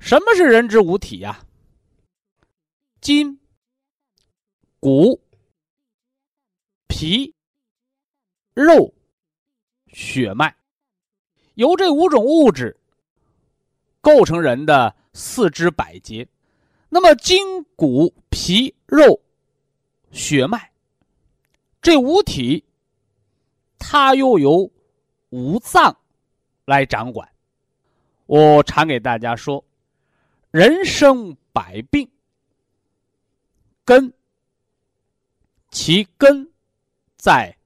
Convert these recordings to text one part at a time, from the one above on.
什么是人之五体呀？筋、骨、皮、肉、血脉，由这五种物质构成人的四肢百节。那么，筋、骨、皮、肉、血脉这五体，它又由五脏来掌管。我常给大家说。人生百病，根其根在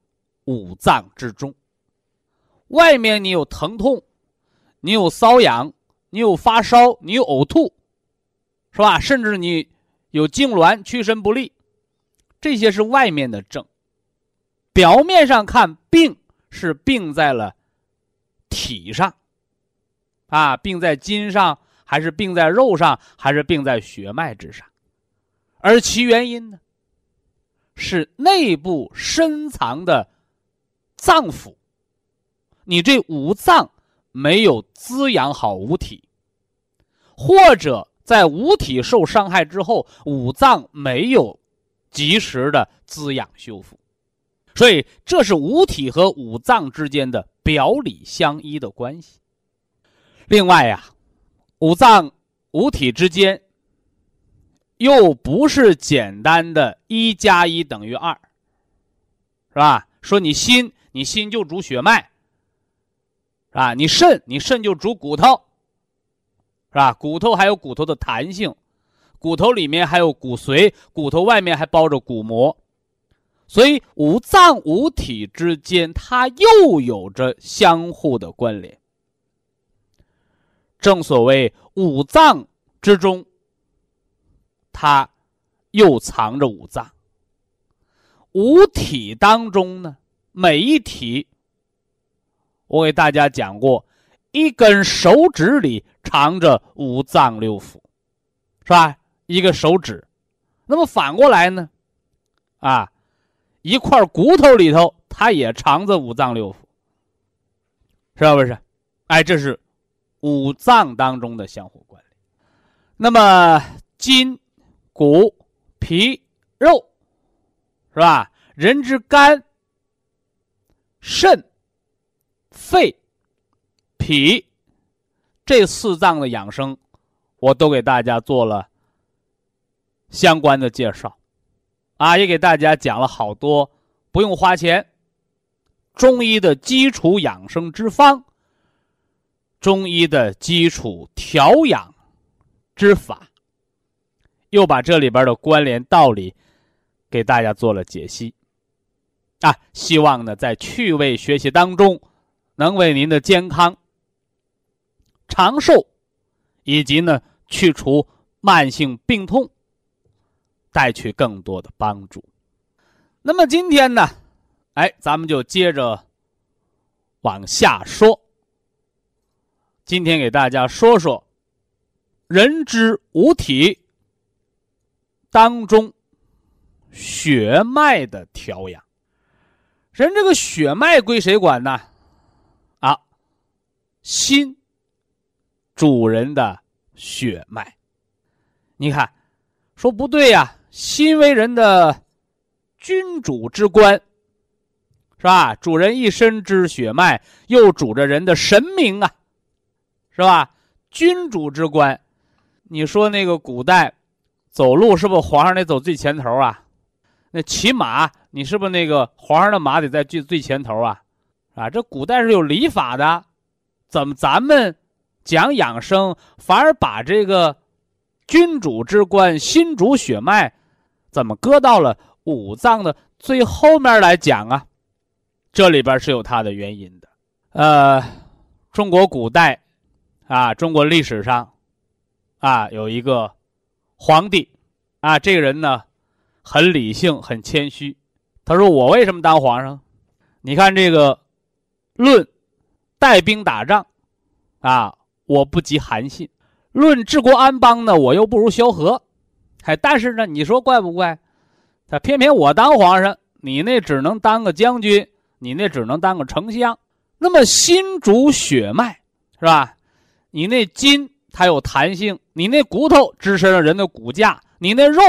五脏之中。外面你有疼痛，你有瘙痒，你有发烧，你有呕吐，是吧？甚至你有痉挛、屈伸不利，这些是外面的症。表面上看，病是病在了体上，啊，病在筋上。还是病在肉上，还是病在血脉之上，而其原因呢，是内部深藏的脏腑，你这五脏没有滋养好五体，或者在五体受伤害之后，五脏没有及时的滋养修复，所以这是五体和五脏之间的表里相依的关系。另外呀。五脏五体之间，又不是简单的一加一等于二，是吧？说你心，你心就主血脉，是吧？你肾，你肾就主骨头，是吧？骨头还有骨头的弹性，骨头里面还有骨髓，骨头外面还包着骨膜，所以五脏五体之间，它又有着相互的关联。正所谓五脏之中，它又藏着五脏。五体当中呢，每一体，我给大家讲过，一根手指里藏着五脏六腑，是吧？一个手指，那么反过来呢，啊，一块骨头里头，它也藏着五脏六腑，是不是？哎，这是。五脏当中的相互关联，那么筋、骨、皮、肉，是吧？人之肝、肾、肺、脾这四脏的养生，我都给大家做了相关的介绍，啊，也给大家讲了好多不用花钱中医的基础养生之方。中医的基础调养之法，又把这里边的关联道理给大家做了解析，啊，希望呢在趣味学习当中，能为您的健康、长寿以及呢去除慢性病痛带去更多的帮助。那么今天呢，哎，咱们就接着往下说。今天给大家说说人之五体当中血脉的调养。人这个血脉归谁管呢？啊，心主人的血脉。你看，说不对呀，心为人的君主之官，是吧？主人一身之血脉，又主着人的神明啊。是吧？君主之官，你说那个古代走路是不是皇上得走最前头啊？那骑马，你是不是那个皇上的马得在最最前头啊？啊，这古代是有礼法的，怎么咱们讲养生，反而把这个君主之官、心主血脉，怎么搁到了五脏的最后面来讲啊？这里边是有它的原因的。呃，中国古代啊，中国历史上啊，有一个皇帝啊，这个人呢。很理性，很谦虚。他说：“我为什么当皇上？你看这个，论带兵打仗，啊，我不及韩信；论治国安邦呢，我又不如萧何。哎，但是呢，你说怪不怪？他偏偏我当皇上，你那只能当个将军，你那只能当个丞相。那么心主血脉，是吧？你那筋它有弹性，你那骨头支撑着人的骨架，你那肉。”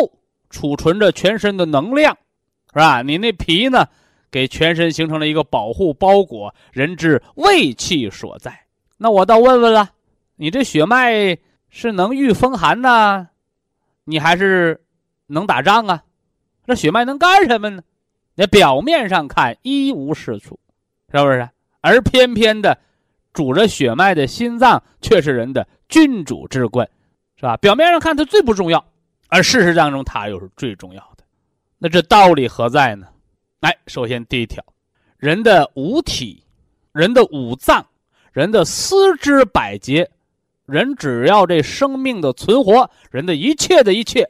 储存着全身的能量，是吧？你那皮呢，给全身形成了一个保护包裹，人之胃气所在。那我倒问问了，你这血脉是能御风寒呢，你还是能打仗啊？这血脉能干什么呢？那表面上看一无是处，是不是？而偏偏的，主着血脉的心脏却是人的君主之官，是吧？表面上看它最不重要。而事实当中，它又是最重要的。那这道理何在呢？来，首先第一条，人的五体、人的五脏、人的四肢百节，人只要这生命的存活，人的一切的一切，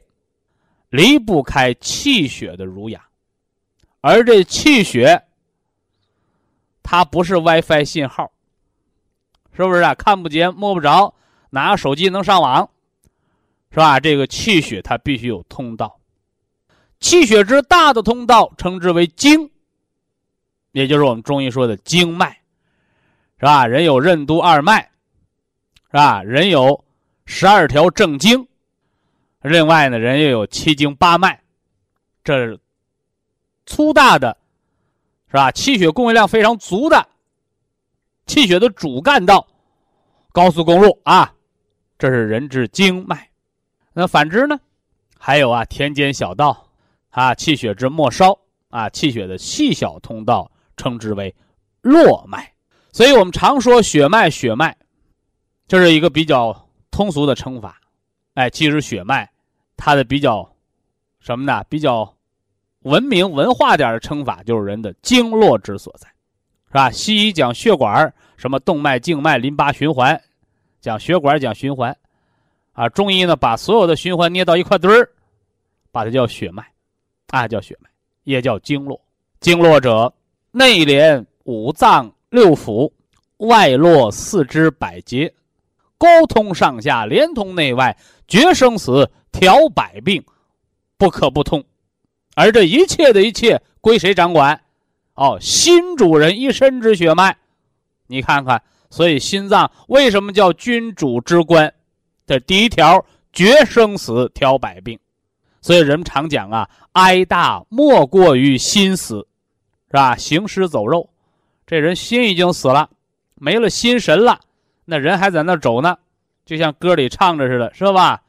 离不开气血的濡养。而这气血，它不是 WiFi 信号，是不是啊？看不见摸不着，拿个手机能上网？是吧？这个气血它必须有通道，气血之大的通道称之为经，也就是我们中医说的经脉，是吧？人有任督二脉，是吧？人有十二条正经，另外呢，人又有七经八脉，这是粗大的，是吧？气血供应量非常足的气血的主干道，高速公路啊，这是人之经脉。那反之呢？还有啊，田间小道，啊，气血之末梢啊，气血的细小通道，称之为络脉。所以我们常说血脉，血脉，这是一个比较通俗的称法。哎，其实血脉它的比较什么呢？比较文明文化点的称法就是人的经络之所在，是吧？西医讲血管，什么动脉、静脉、淋巴循环，讲血管，讲循环。啊，中医呢，把所有的循环捏到一块堆儿，把它叫血脉，啊，叫血脉，也叫经络。经络者，内连五脏六腑，外络四肢百节，沟通上下，连通内外，决生死，调百病，不可不通。而这一切的一切归谁掌管？哦，心主人一身之血脉。你看看，所以心脏为什么叫君主之官？这第一条，决生死，调百病，所以人们常讲啊，哀大莫过于心死，是吧？行尸走肉，这人心已经死了，没了心神了，那人还在那走呢，就像歌里唱着似的，是吧？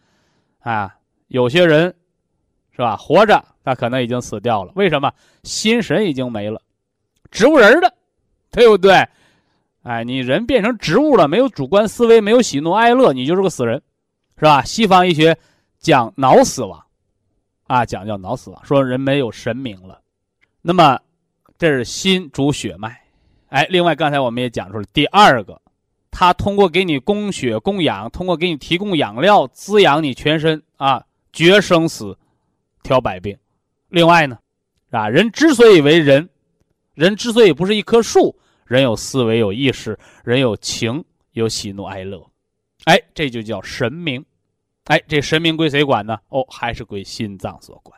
啊，有些人，是吧？活着，他可能已经死掉了，为什么？心神已经没了，植物人的，对不对？哎，你人变成植物了，没有主观思维，没有喜怒哀乐，你就是个死人，是吧？西方医学讲脑死亡，啊，讲叫脑死亡，说人没有神明了。那么，这是心主血脉。哎，另外刚才我们也讲出了第二个，它通过给你供血供氧，通过给你提供养料滋养你全身啊，决生死，调百病。另外呢，啊，人之所以为人，人之所以不是一棵树。人有思维，有意识，人有情，有喜怒哀乐，哎，这就叫神明，哎，这神明归谁管呢？哦，还是归心脏所管，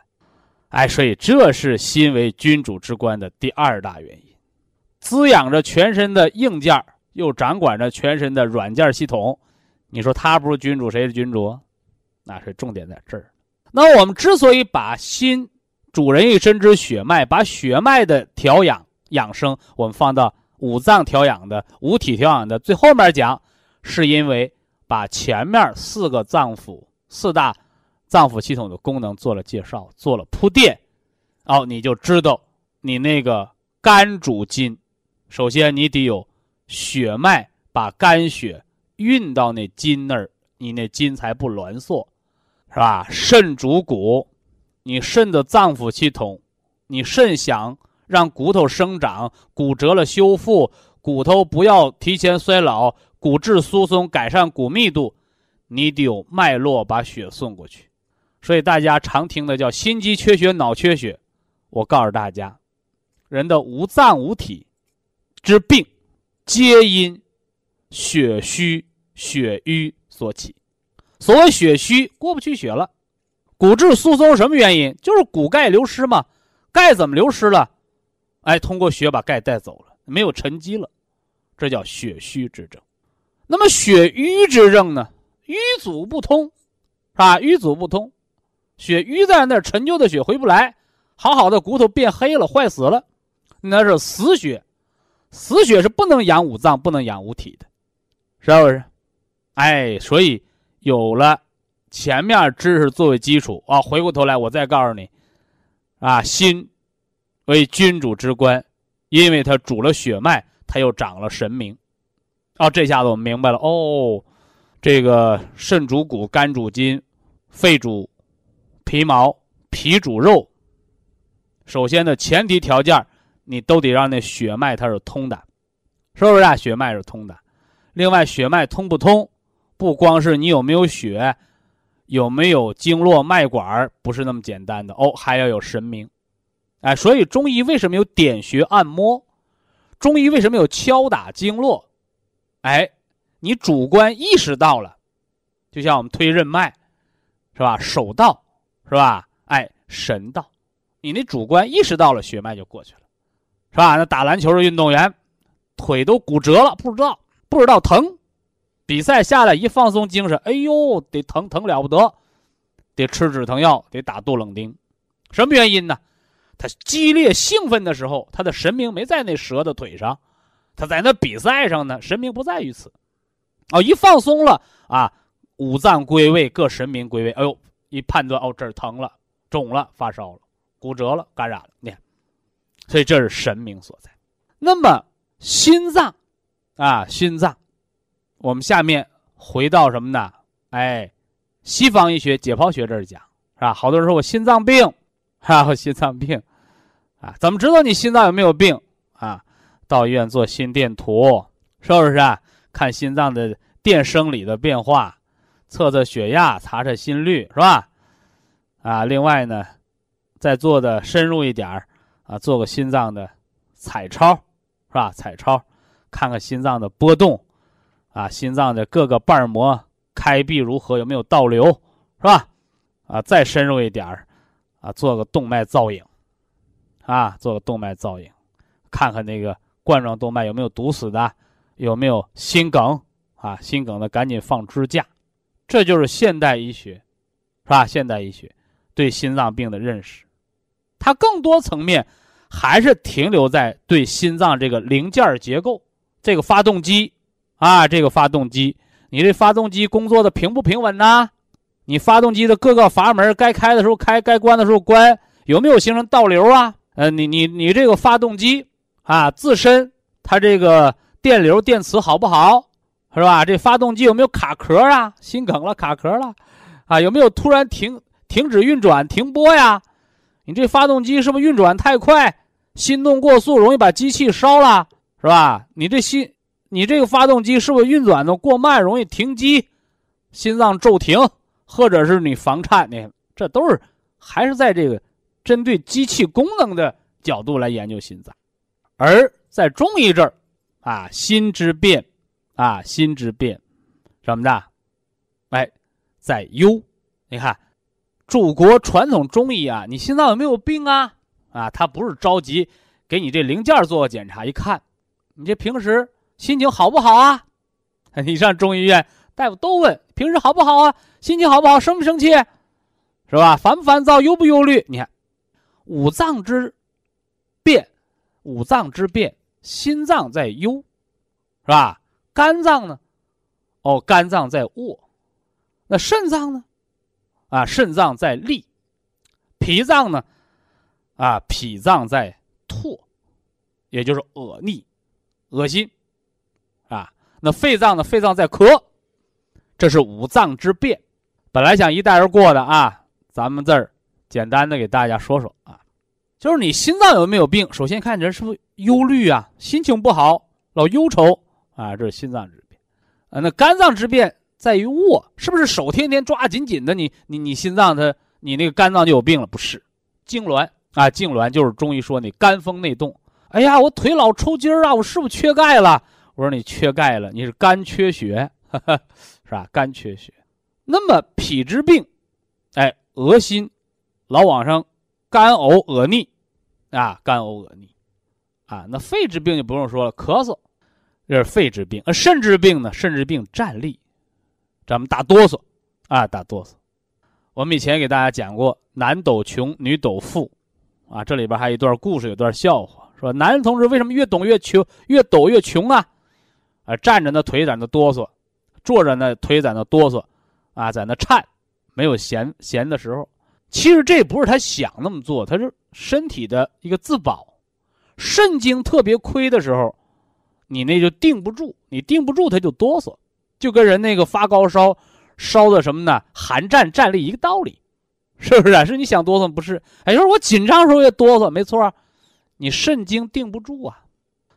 哎，所以这是心为君主之官的第二大原因，滋养着全身的硬件，又掌管着全身的软件系统。你说他不是君主，谁是君主？那是重点在这儿。那我们之所以把心主人一身之血脉，把血脉的调养养生，我们放到。五脏调养的，五体调养的，最后面讲，是因为把前面四个脏腑四大脏腑系统的功能做了介绍，做了铺垫，哦，你就知道你那个肝主筋，首先你得有血脉把肝血运到那筋那儿，你那筋才不挛缩，是吧？肾主骨，你肾的脏腑系统，你肾想让骨头生长，骨折了修复，骨头不要提前衰老。骨质疏松，改善骨密度，你得有脉络把血送过去。所以大家常听的叫心肌缺血、脑缺血。我告诉大家，人的五脏五体之病，皆因血虚血瘀所起。所谓血虚，过不去血了。骨质疏松什么原因？就是骨钙流失嘛。钙怎么流失了？哎，通过血把钙带走了，没有沉积了，这叫血虚之症。那么血瘀之症呢？瘀阻不通，是吧？瘀阻不通，血瘀在那儿，陈旧的血回不来，好好的骨头变黑了，坏死了，那是死血。死血是不能养五脏，不能养五体的，是不是？哎，所以有了前面知识作为基础啊，回过头来我再告诉你，啊，心为君主之官，因为他主了血脉，他又长了神明。哦，这下子我们明白了哦，这个肾主骨，肝主筋，肺主皮毛，脾主肉。首先的前提条件，你都得让那血脉它是通的，是不是啊？血脉是通的。另外，血脉通不通，不光是你有没有血，有没有经络脉管，不是那么简单的哦，还要有神明。哎，所以中医为什么有点穴按摩？中医为什么有敲打经络？哎，你主观意识到了，就像我们推任脉，是吧？手到，是吧？哎，神到，你那主观意识到了，血脉就过去了，是吧？那打篮球的运动员，腿都骨折了，不知道不知道疼，比赛下来一放松精神，哎呦，得疼疼了不得，得吃止疼药，得打杜冷丁，什么原因呢？他激烈兴奋的时候，他的神明没在那蛇的腿上。他在那比赛上呢，神明不在于此，哦，一放松了啊，五脏归位，各神明归位，哎呦，一判断哦，这儿疼了，肿了，发烧了，骨折了，感染了，你看，所以这是神明所在。那么心脏，啊，心脏，我们下面回到什么呢？哎，西方医学解剖学这儿讲是吧？好多人说我心脏病，哈，我心脏病，啊，怎么知道你心脏有没有病啊？到医院做心电图，是不是啊？看心脏的电生理的变化，测测血压，查查心率，是吧？啊，另外呢，再做的深入一点啊，做个心脏的彩超，是吧？彩超，看看心脏的波动，啊，心脏的各个瓣膜开闭如何，有没有倒流，是吧？啊，再深入一点啊，做个动脉造影，啊，做个动脉造影，看看那个。冠状动脉有没有堵死的？有没有心梗啊？心梗的赶紧放支架。这就是现代医学，是吧？现代医学对心脏病的认识，它更多层面还是停留在对心脏这个零件结构，这个发动机啊，这个发动机，你这发动机工作的平不平稳呢？你发动机的各个阀门该开的时候开，该关的时候关，有没有形成倒流啊？呃，你你你这个发动机。啊，自身它这个电流电磁好不好，是吧？这发动机有没有卡壳啊？心梗了，卡壳了，啊，有没有突然停停止运转、停播呀？你这发动机是不是运转太快，心动过速，容易把机器烧了，是吧？你这心，你这个发动机是不是运转的过慢，容易停机，心脏骤停，或者是你房颤？你这都是还是在这个针对机器功能的角度来研究心脏。而在中医这儿，啊，心之变，啊，心之变，什么的，哎，在忧。你看，祖国传统中医啊，你心脏有没有病啊？啊，他不是着急给你这零件做个检查，一看，你这平时心情好不好啊？你上中医院，大夫都问平时好不好啊？心情好不好？生不生气？是吧？烦不烦躁？忧不忧虑？你看，五脏之变。五脏之变，心脏在忧，是吧？肝脏呢？哦，肝脏在卧。那肾脏呢？啊，肾脏在利，脾脏呢，啊，脾脏在唾，也就是恶逆、恶心，啊，那肺脏呢，肺脏在咳，这是五脏之变。本来想一带而过的啊，咱们这儿简单的给大家说说啊，就是你心脏有没有病？首先看你是不是忧虑啊，心情不好，老忧愁啊，这是心脏之变。啊，那肝脏之变。在于握，是不是手天天抓紧紧的？你你你心脏它，你那个肝脏就有病了？不是，痉挛啊，痉挛就是中医说那肝风内动。哎呀，我腿老抽筋儿啊，我是不是缺钙了？我说你缺钙了，你是肝缺血，是吧？肝缺血。那么脾之病，哎，恶心，老往上干呕恶逆，啊，干呕恶逆，啊，那肺之病就不用说了，咳嗽，这是肺之病。呃肾之病呢？肾之病站立。咱们打哆嗦，啊，打哆嗦。我们以前给大家讲过男抖穷，女抖富，啊，这里边还有一段故事，有段笑话，说男同志为什么越抖越穷，越抖越穷啊？啊，站着呢腿在那哆嗦，坐着呢腿在那哆嗦，啊，在那颤，没有闲闲的时候。其实这不是他想那么做，他是身体的一个自保。肾经特别亏的时候，你那就定不住，你定不住他就哆嗦。就跟人那个发高烧，烧的什么呢？寒战战栗一个道理，是不是啊？是你想哆嗦不是？哎，就是我紧张时候也哆嗦，没错，你肾经定不住啊。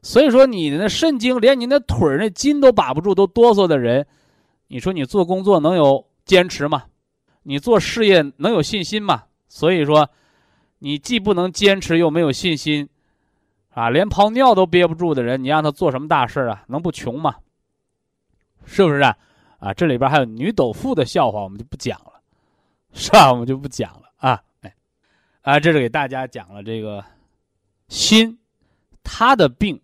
所以说你的那肾经连你那腿那筋都把不住，都哆嗦的人，你说你做工作能有坚持吗？你做事业能有信心吗？所以说，你既不能坚持，又没有信心，啊，连泡尿都憋不住的人，你让他做什么大事啊？能不穷吗？是不是啊？啊，这里边还有女斗妇的笑话，我们就不讲了，是吧？我们就不讲了啊。哎，啊，这是给大家讲了这个心，他的病，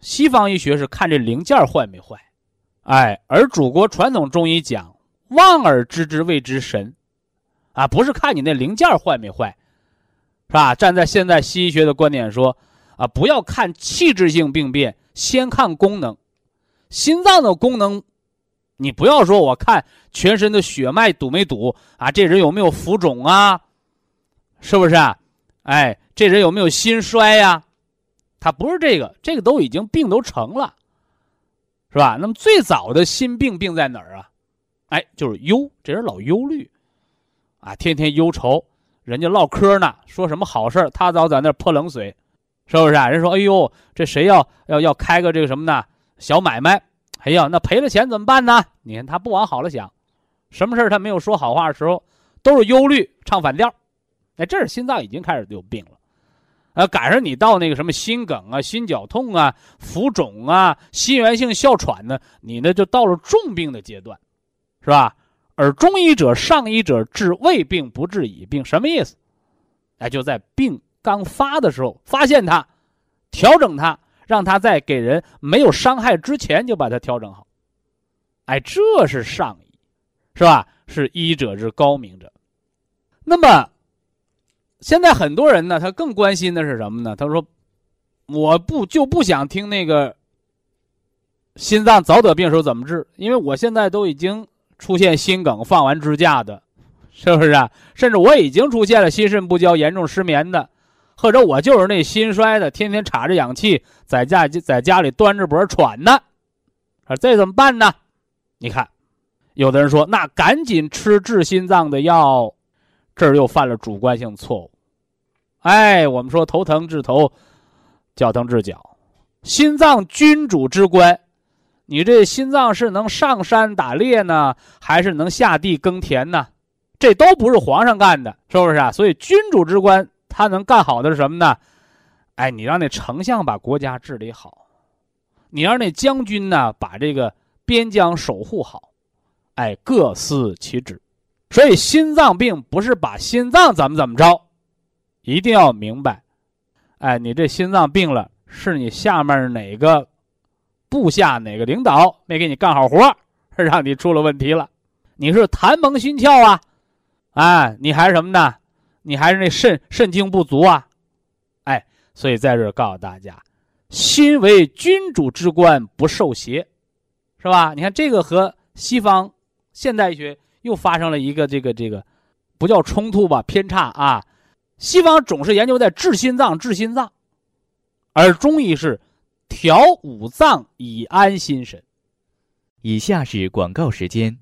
西方医学是看这零件坏没坏，哎，而祖国传统中医讲望而知之谓之神，啊，不是看你那零件坏没坏，是吧？站在现在西医学的观点说，啊，不要看器质性病变，先看功能。心脏的功能，你不要说我看全身的血脉堵没堵啊？这人有没有浮肿啊？是不是啊？哎，这人有没有心衰呀？他不是这个，这个都已经病都成了，是吧？那么最早的心病病在哪儿啊？哎，就是忧，这人老忧虑，啊，天天忧愁，人家唠嗑呢，说什么好事他早在那泼冷水，是不是啊？人说，哎呦，这谁要要要开个这个什么呢？小买卖，哎呀，那赔了钱怎么办呢？你看他不往好了想，什么事他没有说好话的时候，都是忧虑，唱反调。哎，这是心脏已经开始有病了，呃，赶上你到那个什么心梗啊、心绞痛啊、浮肿啊、心源性哮喘呢，你呢就到了重病的阶段，是吧？而中医者、上医者治未病不治已病，什么意思？哎，就在病刚发的时候发现它，调整它。让他在给人没有伤害之前就把它调整好，哎，这是上医，是吧？是医者之高明者。那么，现在很多人呢，他更关心的是什么呢？他说：“我不就不想听那个心脏早得病时候怎么治，因为我现在都已经出现心梗放完支架的，是不是啊？甚至我已经出现了心肾不交、严重失眠的。”或者我就是那心衰的，天天插着氧气，在家在家里端着脖喘呢，啊，这怎么办呢？你看，有的人说，那赶紧吃治心脏的药，这儿又犯了主观性错误。哎，我们说头疼治头，脚疼治脚，心脏君主之官，你这心脏是能上山打猎呢，还是能下地耕田呢？这都不是皇上干的，是不是啊？所以君主之官。他能干好的是什么呢？哎，你让那丞相把国家治理好，你让那将军呢把这个边疆守护好，哎，各司其职。所以心脏病不是把心脏怎么怎么着，一定要明白。哎，你这心脏病了，是你下面哪个部下哪个领导没给你干好活，让你出了问题了？你是痰蒙心窍啊？哎，你还是什么呢？你还是那肾肾精不足啊，哎，所以在这告诉大家，心为君主之官，不受邪，是吧？你看这个和西方现代医学又发生了一个这个这个不叫冲突吧，偏差啊。西方总是研究在治心脏，治心脏，而中医是调五脏以安心神。以下是广告时间。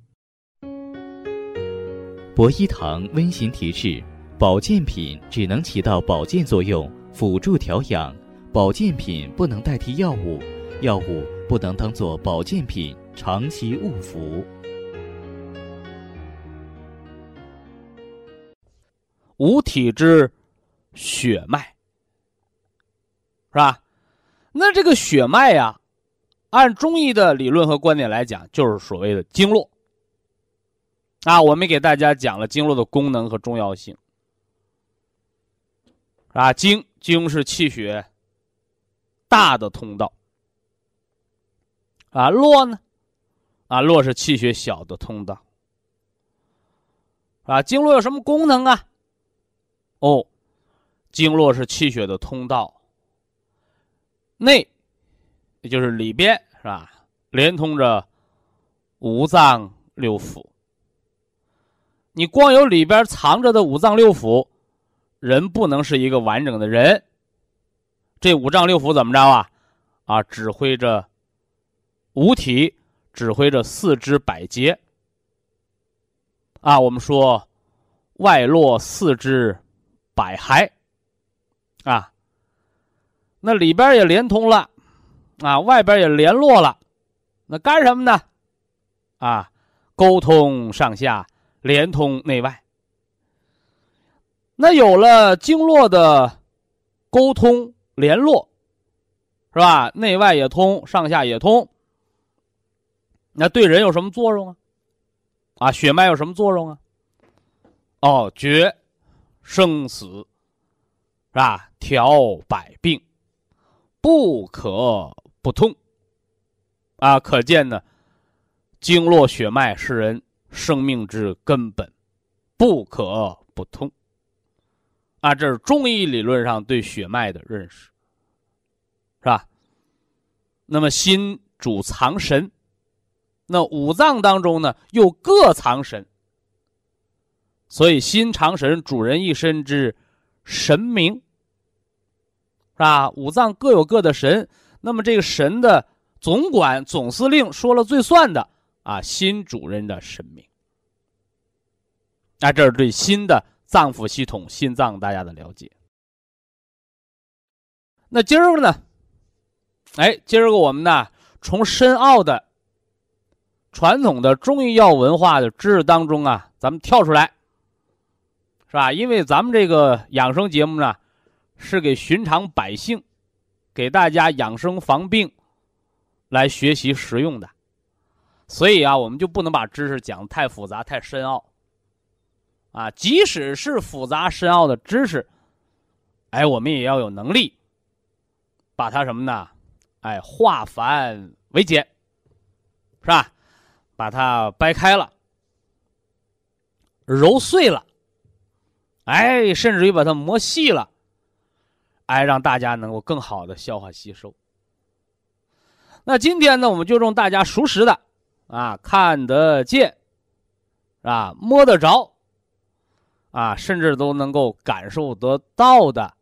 博一堂温馨提示：保健品只能起到保健作用，辅助调养；保健品不能代替药物，药物不能当做保健品长期误服。五体之血脉，是吧？那这个血脉呀，按中医的理论和观点来讲，就是所谓的经络。啊，我们给大家讲了经络的功能和重要性。啊，经经是气血大的通道。啊，络呢？啊，络是气血小的通道。啊，经络有什么功能啊？哦，经络是气血的通道，内，也就是里边，是吧？连通着五脏六腑。你光有里边藏着的五脏六腑，人不能是一个完整的人。这五脏六腑怎么着啊？啊，指挥着五体，指挥着四肢百节。啊，我们说外络四肢。百骸，啊，那里边也连通了，啊，外边也联络了，那干什么呢？啊，沟通上下，连通内外。那有了经络的沟通联络，是吧？内外也通，上下也通。那对人有什么作用啊？啊，血脉有什么作用啊？哦，绝。生死，是吧？调百病，不可不通。啊，可见呢，经络血脉是人生命之根本，不可不通。啊，这是中医理论上对血脉的认识，是吧？那么心主藏神，那五脏当中呢，又各藏神。所以，心藏神，主人一身之神明，是吧？五脏各有各的神，那么这个神的总管、总司令说了最算的啊，新主人的神明。那这是对新的脏腑系统、心脏大家的了解。那今儿个呢？哎，今儿个我们呢，从深奥的传统的中医药文化的知识当中啊，咱们跳出来。是吧？因为咱们这个养生节目呢，是给寻常百姓，给大家养生防病，来学习实用的，所以啊，我们就不能把知识讲太复杂、太深奥。啊，即使是复杂深奥的知识，哎，我们也要有能力，把它什么呢？哎，化繁为简，是吧？把它掰开了，揉碎了。哎，甚至于把它磨细了，哎，让大家能够更好的消化吸收。那今天呢，我们就用大家熟识的，啊，看得见，啊，摸得着，啊，甚至都能够感受得到的，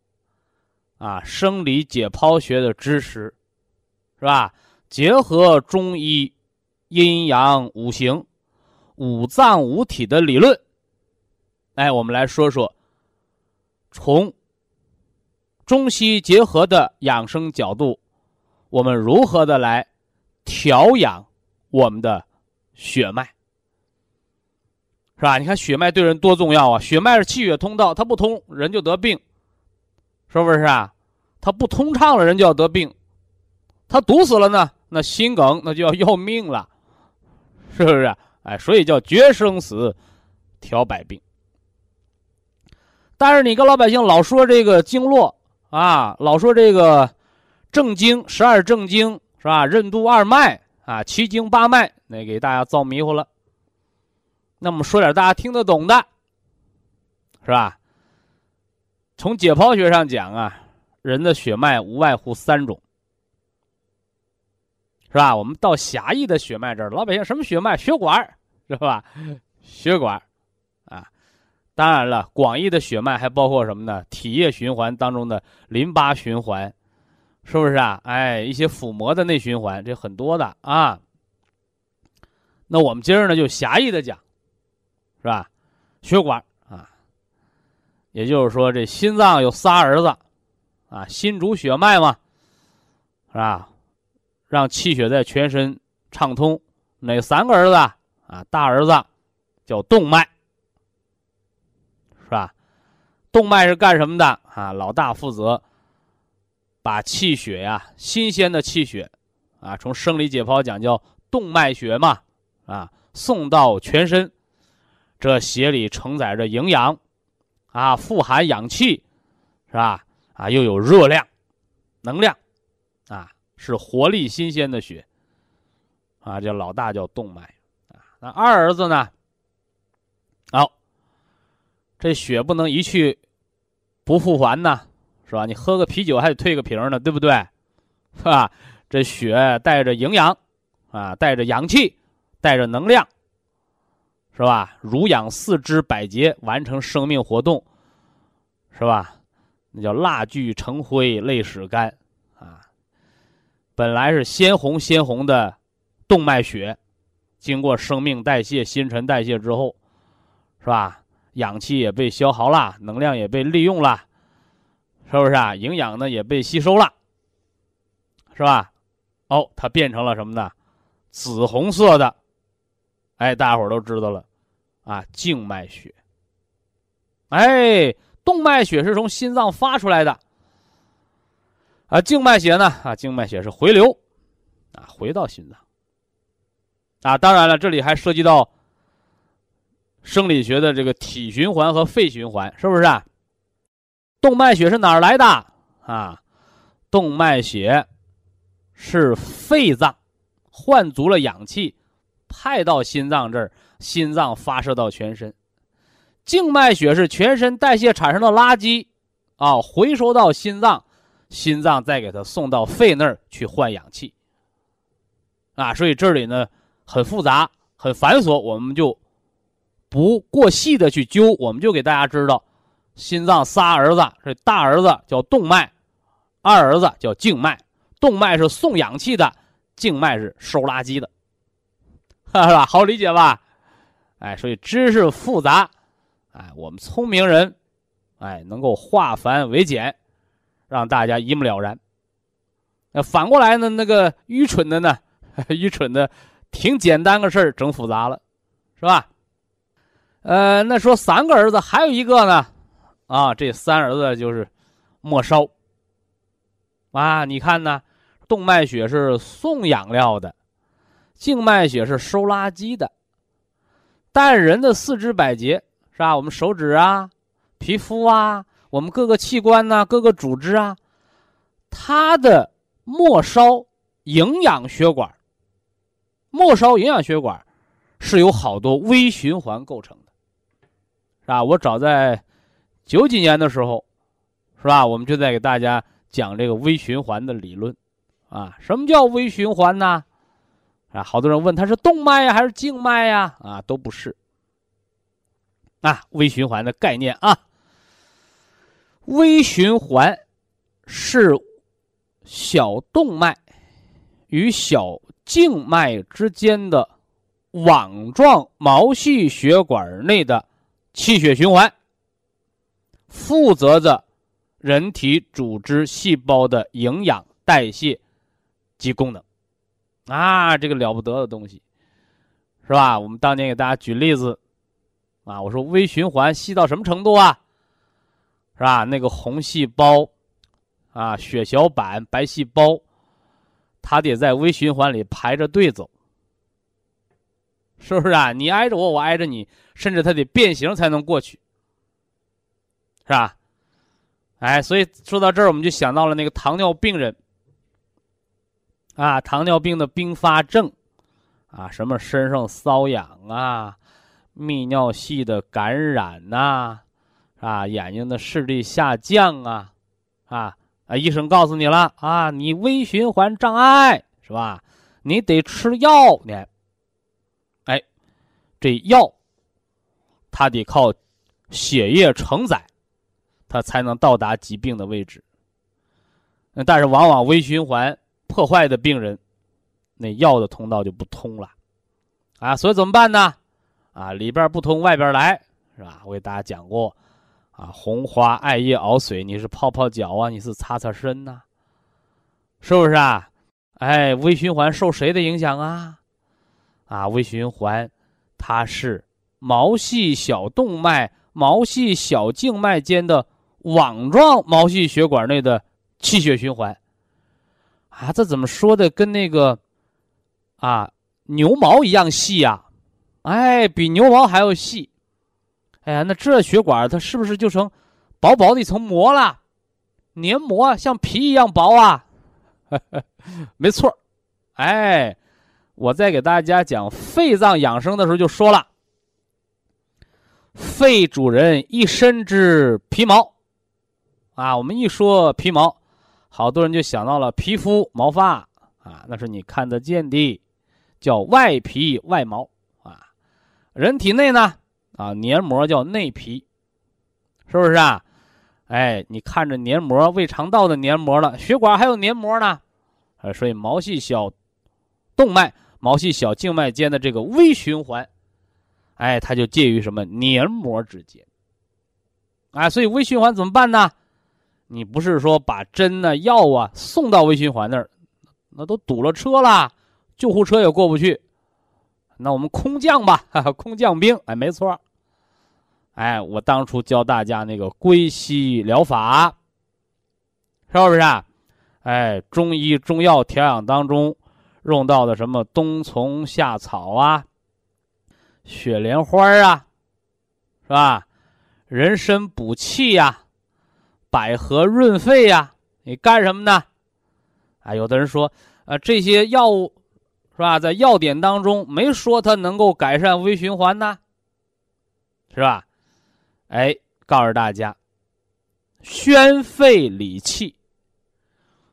啊，生理解剖学的知识，是吧？结合中医阴阳五行、五脏五体的理论，哎，我们来说说。从中西结合的养生角度，我们如何的来调养我们的血脉，是吧？你看血脉对人多重要啊！血脉是气血通道，它不通人就得病，是不是啊？它不通畅了，人就要得病；它堵死了呢，那心梗那就要要命了，是不是？哎，所以叫绝生死，调百病。但是你跟老百姓老说这个经络啊，老说这个正经十二正经是吧？任督二脉啊，七经八脉，那给大家造迷糊了。那么说点大家听得懂的，是吧？从解剖学上讲啊，人的血脉无外乎三种，是吧？我们到狭义的血脉这儿，老百姓什么血脉？血管是吧？血管，当然了，广义的血脉还包括什么呢？体液循环当中的淋巴循环，是不是啊？哎，一些腹膜的内循环，这很多的啊。那我们今儿呢就狭义的讲，是吧？血管啊，也就是说这心脏有仨儿子，啊，心主血脉嘛，是吧？让气血在全身畅通，哪三个儿子啊？大儿子叫动脉，是吧？动脉是干什么的啊？老大负责把气血呀，新鲜的气血啊，从生理解剖讲叫动脉血嘛。啊，送到全身，这血里承载着营养，啊，富含氧气，是吧？啊，又有热量、能量，啊，是活力新鲜的血，啊，叫老大叫动脉，啊，那二儿子呢？这血不能一去不复还呢，是吧？你喝个啤酒还得退个瓶呢，对不对？是吧？这血带着营养，啊，带着氧气。带着能量，是吧？濡养四肢百节，完成生命活动，是吧？那叫蜡炬成灰泪始干啊！本来是鲜红鲜红的动脉血，经过生命代谢、新陈代谢之后，是吧？氧气也被消耗了，能量也被利用了，是不是啊？营养呢也被吸收了，是吧？哦，它变成了什么呢？紫红色的。哎，大家伙都知道了，啊，静脉血。哎，动脉血是从心脏发出来的，啊，静脉血呢，啊，静脉血是回流，啊，回到心脏。啊，当然了，这里还涉及到生理学的这个体循环和肺循环，是不是啊？动脉血是哪儿来的啊？动脉血是肺脏换足了氧气。派到心脏这儿，心脏发射到全身。静脉血是全身代谢产生的垃圾，啊，回收到心脏，心脏再给它送到肺那儿去换氧气。啊，所以这里呢很复杂，很繁琐，我们就不过细的去揪，我们就给大家知道，心脏仨儿子，这大儿子叫动脉，二儿子叫静脉。动脉是送氧气的，静脉是收垃圾的。是吧？好理解吧？哎，所以知识复杂，哎，我们聪明人，哎，能够化繁为简，让大家一目了然。那反过来呢？那个愚蠢的呢？愚蠢的，挺简单个事儿，整复杂了，是吧？呃，那说三个儿子，还有一个呢？啊，这三儿子就是末梢。啊，你看呢？动脉血是送养料的。静脉血是收垃圾的，但人的四肢百节是吧？我们手指啊、皮肤啊、我们各个器官呐、各个组织啊，它的末梢营养血管，末梢营养血管是由好多微循环构成，是吧？我早在九几年的时候，是吧？我们就在给大家讲这个微循环的理论，啊，什么叫微循环呢？啊，好多人问它是动脉呀还是静脉呀？啊，都不是。啊，微循环的概念啊，微循环是小动脉与小静脉之间的网状毛细血管内的气血循环，负责着人体组织细胞的营养代谢及功能。啊，这个了不得的东西，是吧？我们当年给大家举例子，啊，我说微循环细到什么程度啊？是吧？那个红细胞，啊，血小板、白细胞，它得在微循环里排着队走，是不是啊？你挨着我，我挨着你，甚至它得变形才能过去，是吧？哎，所以说到这儿，我们就想到了那个糖尿病人。啊，糖尿病的并发症，啊，什么身上瘙痒啊，泌尿系的感染呐，啊，眼睛的视力下降啊，啊啊，医生告诉你了啊，你微循环障碍是吧？你得吃药呢。这药，它得靠血液承载，它才能到达疾病的位置。但是往往微循环破坏的病人，那药的通道就不通了，啊，所以怎么办呢？啊，里边不通，外边来，是吧？我给大家讲过，啊，红花艾叶熬水，你是泡泡脚啊，你是擦擦身呐，是不是啊？哎，微循环受谁的影响啊？啊，微循环，它是毛细小动脉、毛细小静脉间的网状毛细血管内的气血循环。啊，这怎么说的？跟那个啊牛毛一样细呀？哎，比牛毛还要细，哎呀，那这血管它是不是就成薄薄的一层膜了？黏膜像皮一样薄啊？没错，哎，我在给大家讲肺脏养生的时候就说了，肺主人一身之皮毛，啊，我们一说皮毛，好多人就想到了皮肤毛发啊，那是你看得见的，叫外皮外毛啊。人体内呢，啊，黏膜叫内皮，是不是啊？哎，你看着黏膜，胃肠道的黏膜了，血管还有黏膜呢，啊，所以毛细小动脉、毛细小静脉间的这个微循环，哎，它就介于什么黏膜之间，啊，所以微循环怎么办呢？你不是说把针呢、药啊送到微循环那儿，那都堵了车了，救护车也过不去。那我们空降吧，哈哈，空降兵，哎，没错，哎，我当初教大家那个归西疗法，是不是啊？哎，中医中药调养当中用到的什么冬虫夏草啊，雪莲花啊，是吧？人参补气呀，百合润肺呀，你干什么呢？啊，有的人说，啊，这些药物。是吧？在药典当中没说它能够改善微循环呢，是吧？哎，告诉大家，宣肺理气，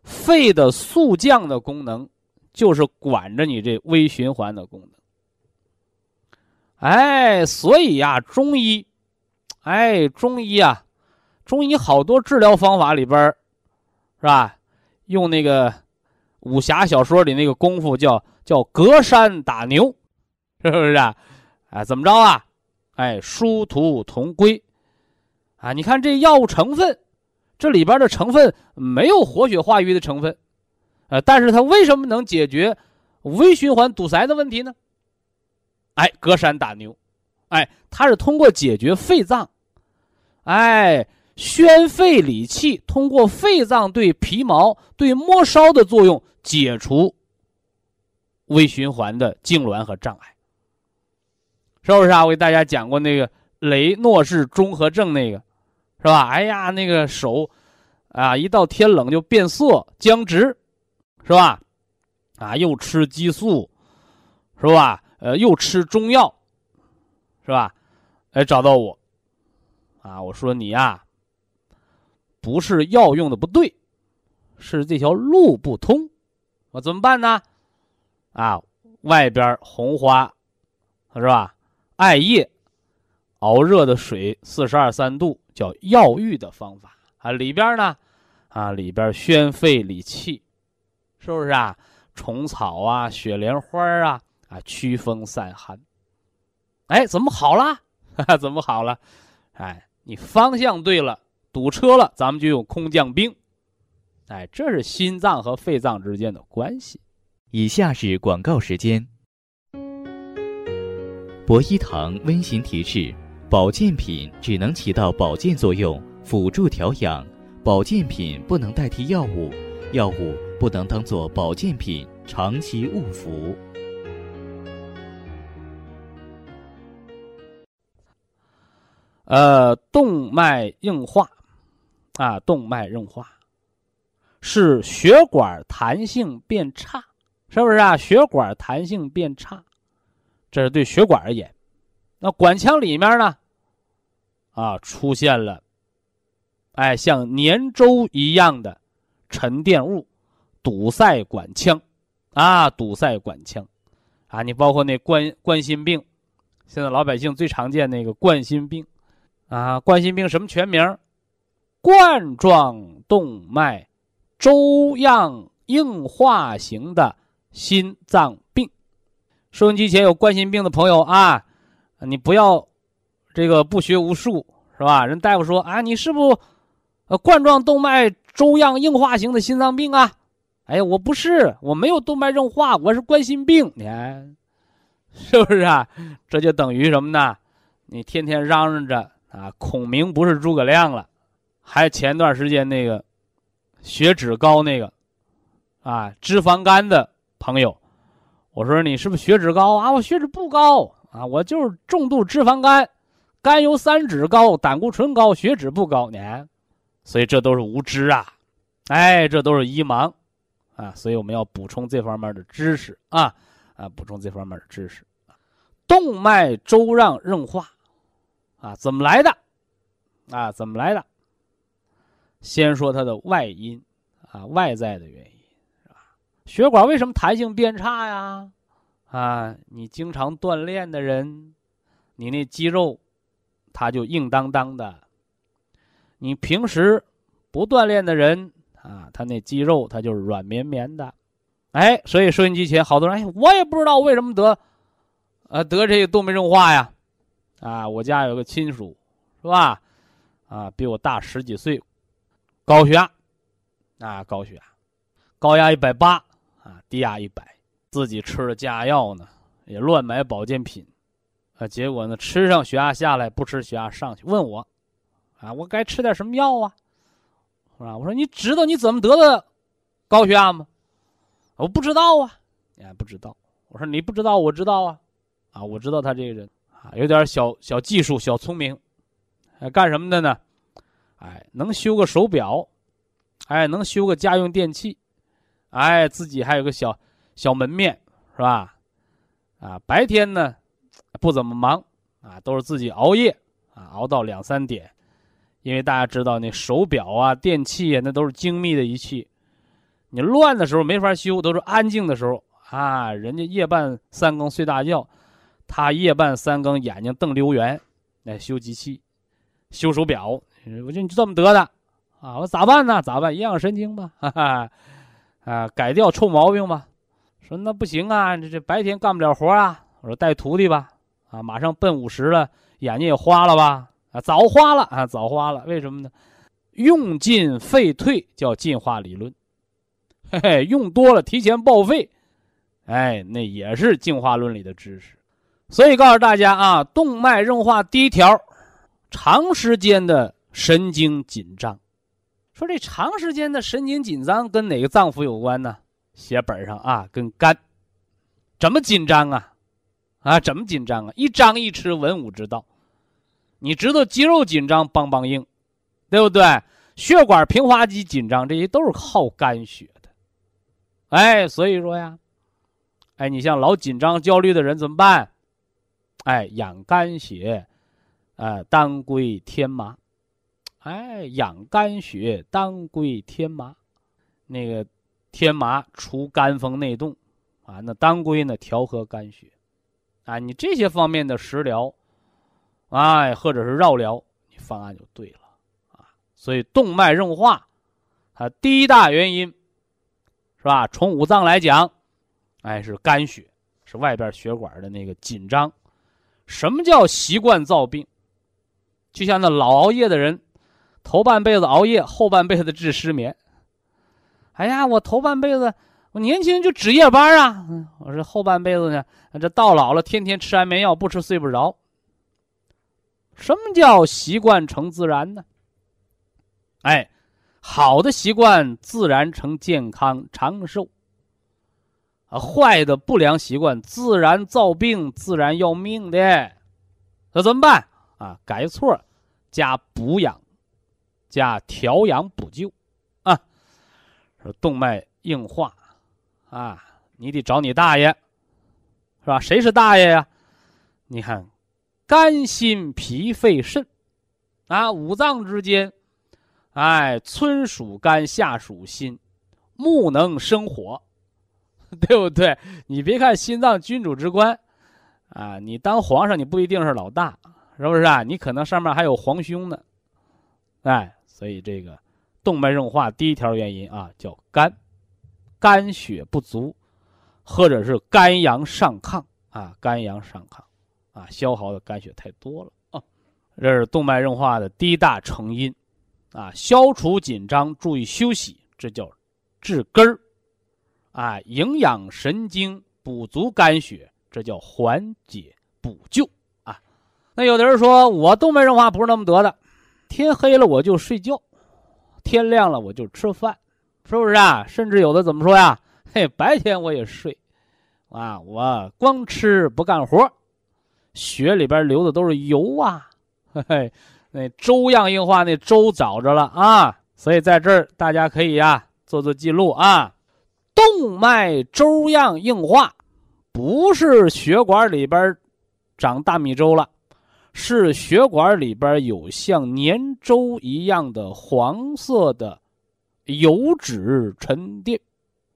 肺的速降的功能就是管着你这微循环的功能。哎，所以呀，中医，哎，中医啊，中医好多治疗方法里边是吧？用那个武侠小说里那个功夫叫。叫隔山打牛，是不是啊？啊，怎么着啊？哎，殊途同归，啊，你看这药物成分，这里边的成分没有活血化瘀的成分，呃，但是它为什么能解决微循环堵塞的问题呢？哎，隔山打牛，哎，它是通过解决肺脏，哎，宣肺理气，通过肺脏对皮毛、对末梢的作用解除。微循环的痉挛和障碍，是不是啊？我给大家讲过那个雷诺氏综合症，那个是吧？哎呀，那个手啊，一到天冷就变色僵直，是吧？啊，又吃激素，是吧？呃，又吃中药，是吧？哎，找到我，啊，我说你呀，不是药用的不对，是这条路不通，我怎么办呢？啊，外边红花，是吧？艾叶熬热的水四十二三度，叫药浴的方法啊。里边呢，啊里边宣肺理气，是不是啊？虫草啊，雪莲花啊，啊驱风散寒。哎，怎么好了？怎么好了？哎，你方向对了，堵车了，咱们就用空降兵。哎，这是心脏和肺脏之间的关系。以下是广告时间。博一堂温馨提示：保健品只能起到保健作用，辅助调养；保健品不能代替药物，药物不能当做保健品长期误服。呃，动脉硬化，啊，动脉硬化是血管弹性变差。是不是啊？血管弹性变差，这是对血管而言。那管腔里面呢？啊，出现了，哎，像粘粥一样的沉淀物，堵塞管腔，啊，堵塞管腔，啊，你包括那冠冠心病，现在老百姓最常见那个冠心病，啊，冠心病什么全名？冠状动脉粥样硬化型的心脏病。收音机前有冠心病的朋友啊，你不要这个不学无术是吧？人大夫说啊，你是不呃冠状动脉粥样硬化型的心脏病啊？哎呀，我不是，我没有动脉硬化，我是冠心病。你看，是不是啊？这就等于什么呢？你天天嚷嚷着啊，孔明不是诸葛亮了。还前段时间那个血脂高那个啊，脂肪肝的朋友，我说你是不是血脂高啊？我血脂不高啊，我就是重度脂肪肝，甘油三酯高，胆固醇高，血脂不高。你看，所以这都是无知啊，哎，这都是一盲。啊，所以我们要补充这方面的知识啊啊，补充这方面的知识。动脉粥样硬化啊，怎么来的？啊，怎么来的？先说它的外因啊，外在的原因是吧？血管为什么弹性变差呀？啊，你经常锻炼的人，你那肌肉它就硬当当的；你平时不锻炼的人。啊，他那肌肉它就是软绵绵的，哎，所以收音机前好多人，哎，我也不知道为什么得，呃，得这个动脉硬化呀，啊，我家有个亲属，是吧？啊，比我大十几岁，高血压，啊，高血压，高压一百八，啊，低压一百，自己吃了降压药呢，也乱买保健品，啊，结果呢，吃上血压下来，不吃血压上去，问我，啊，我该吃点什么药啊？啊！我说你知道你怎么得的高血压吗？我不知道啊，你还不知道。我说你不知道，我知道啊，啊，我知道他这个人啊，有点小小技术、小聪明，哎，干什么的呢？哎，能修个手表，哎，能修个家用电器，哎，自己还有个小小门面，是吧？啊，白天呢不怎么忙啊，都是自己熬夜啊，熬到两三点。因为大家知道，那手表啊、电器啊，那都是精密的仪器，你乱的时候没法修，都是安静的时候啊。人家夜半三更睡大觉，他夜半三更眼睛瞪溜圆，来修机器、修手表。我说你这么得的啊？我咋办呢？咋办？营养神经吧，哈哈，啊，改掉臭毛病吧。说那不行啊，这这白天干不了活啊。我说带徒弟吧，啊，马上奔五十了，眼睛也花了吧。啊，早花了啊，早花了，为什么呢？用进废退叫进化理论，嘿嘿，用多了提前报废，哎，那也是进化论里的知识。所以告诉大家啊，动脉硬化第一条，长时间的神经紧张。说这长时间的神经紧张跟哪个脏腑有关呢？写本上啊，跟肝。怎么紧张啊？啊，怎么紧张啊？一张一弛，文武之道。你知道肌肉紧张，梆梆硬，对不对？血管平滑肌紧张，这些都是耗肝血的。哎，所以说呀，哎，你像老紧张、焦虑的人怎么办？哎，养肝血，哎，当归天麻。哎，养肝血，当归天麻。那个天麻除肝风内动，啊，那当归呢调和肝血。啊，你这些方面的食疗。哎，或者是绕疗，你方案就对了啊。所以动脉硬化，它第一大原因，是吧？从五脏来讲，哎，是肝血，是外边血管的那个紧张。什么叫习惯造病？就像那老熬夜的人，头半辈子熬夜，后半辈子治失眠。哎呀，我头半辈子我年轻就值夜班啊，我说后半辈子呢，这到老了天天吃安眠药，不吃睡不着。什么叫习惯成自然呢？哎，好的习惯自然成健康长寿。啊，坏的不良习惯自然造病，自然要命的。那怎么办啊？改错，加补养，加调养补救，啊，说动脉硬化，啊，你得找你大爷，是吧？谁是大爷呀？你看。肝、心、脾、肺、肾，啊，五脏之间，哎，春属肝，夏属心，木能生火，对不对？你别看心脏君主之官，啊，你当皇上你不一定是老大，是不是啊？你可能上面还有皇兄呢，哎，所以这个动脉硬化第一条原因啊叫肝，肝血不足，或者是肝阳上亢。啊，肝阳上亢。啊，消耗的肝血太多了啊，这是动脉硬化的第一大成因啊。消除紧张，注意休息，这叫治根儿啊。营养神经，补足肝血，这叫缓解补救啊。那有的人说，我动脉硬化不是那么得的，天黑了我就睡觉，天亮了我就吃饭，是不是啊？甚至有的怎么说呀？嘿，白天我也睡，啊，我光吃不干活，血里边流的都是油啊，嘿嘿，那粥样硬化那粥找着了啊，所以在这儿大家可以呀做做记录啊，动脉粥样硬化，不是血管里边长大米粥了。是血管里边有像粘粥一样的黄色的油脂沉淀。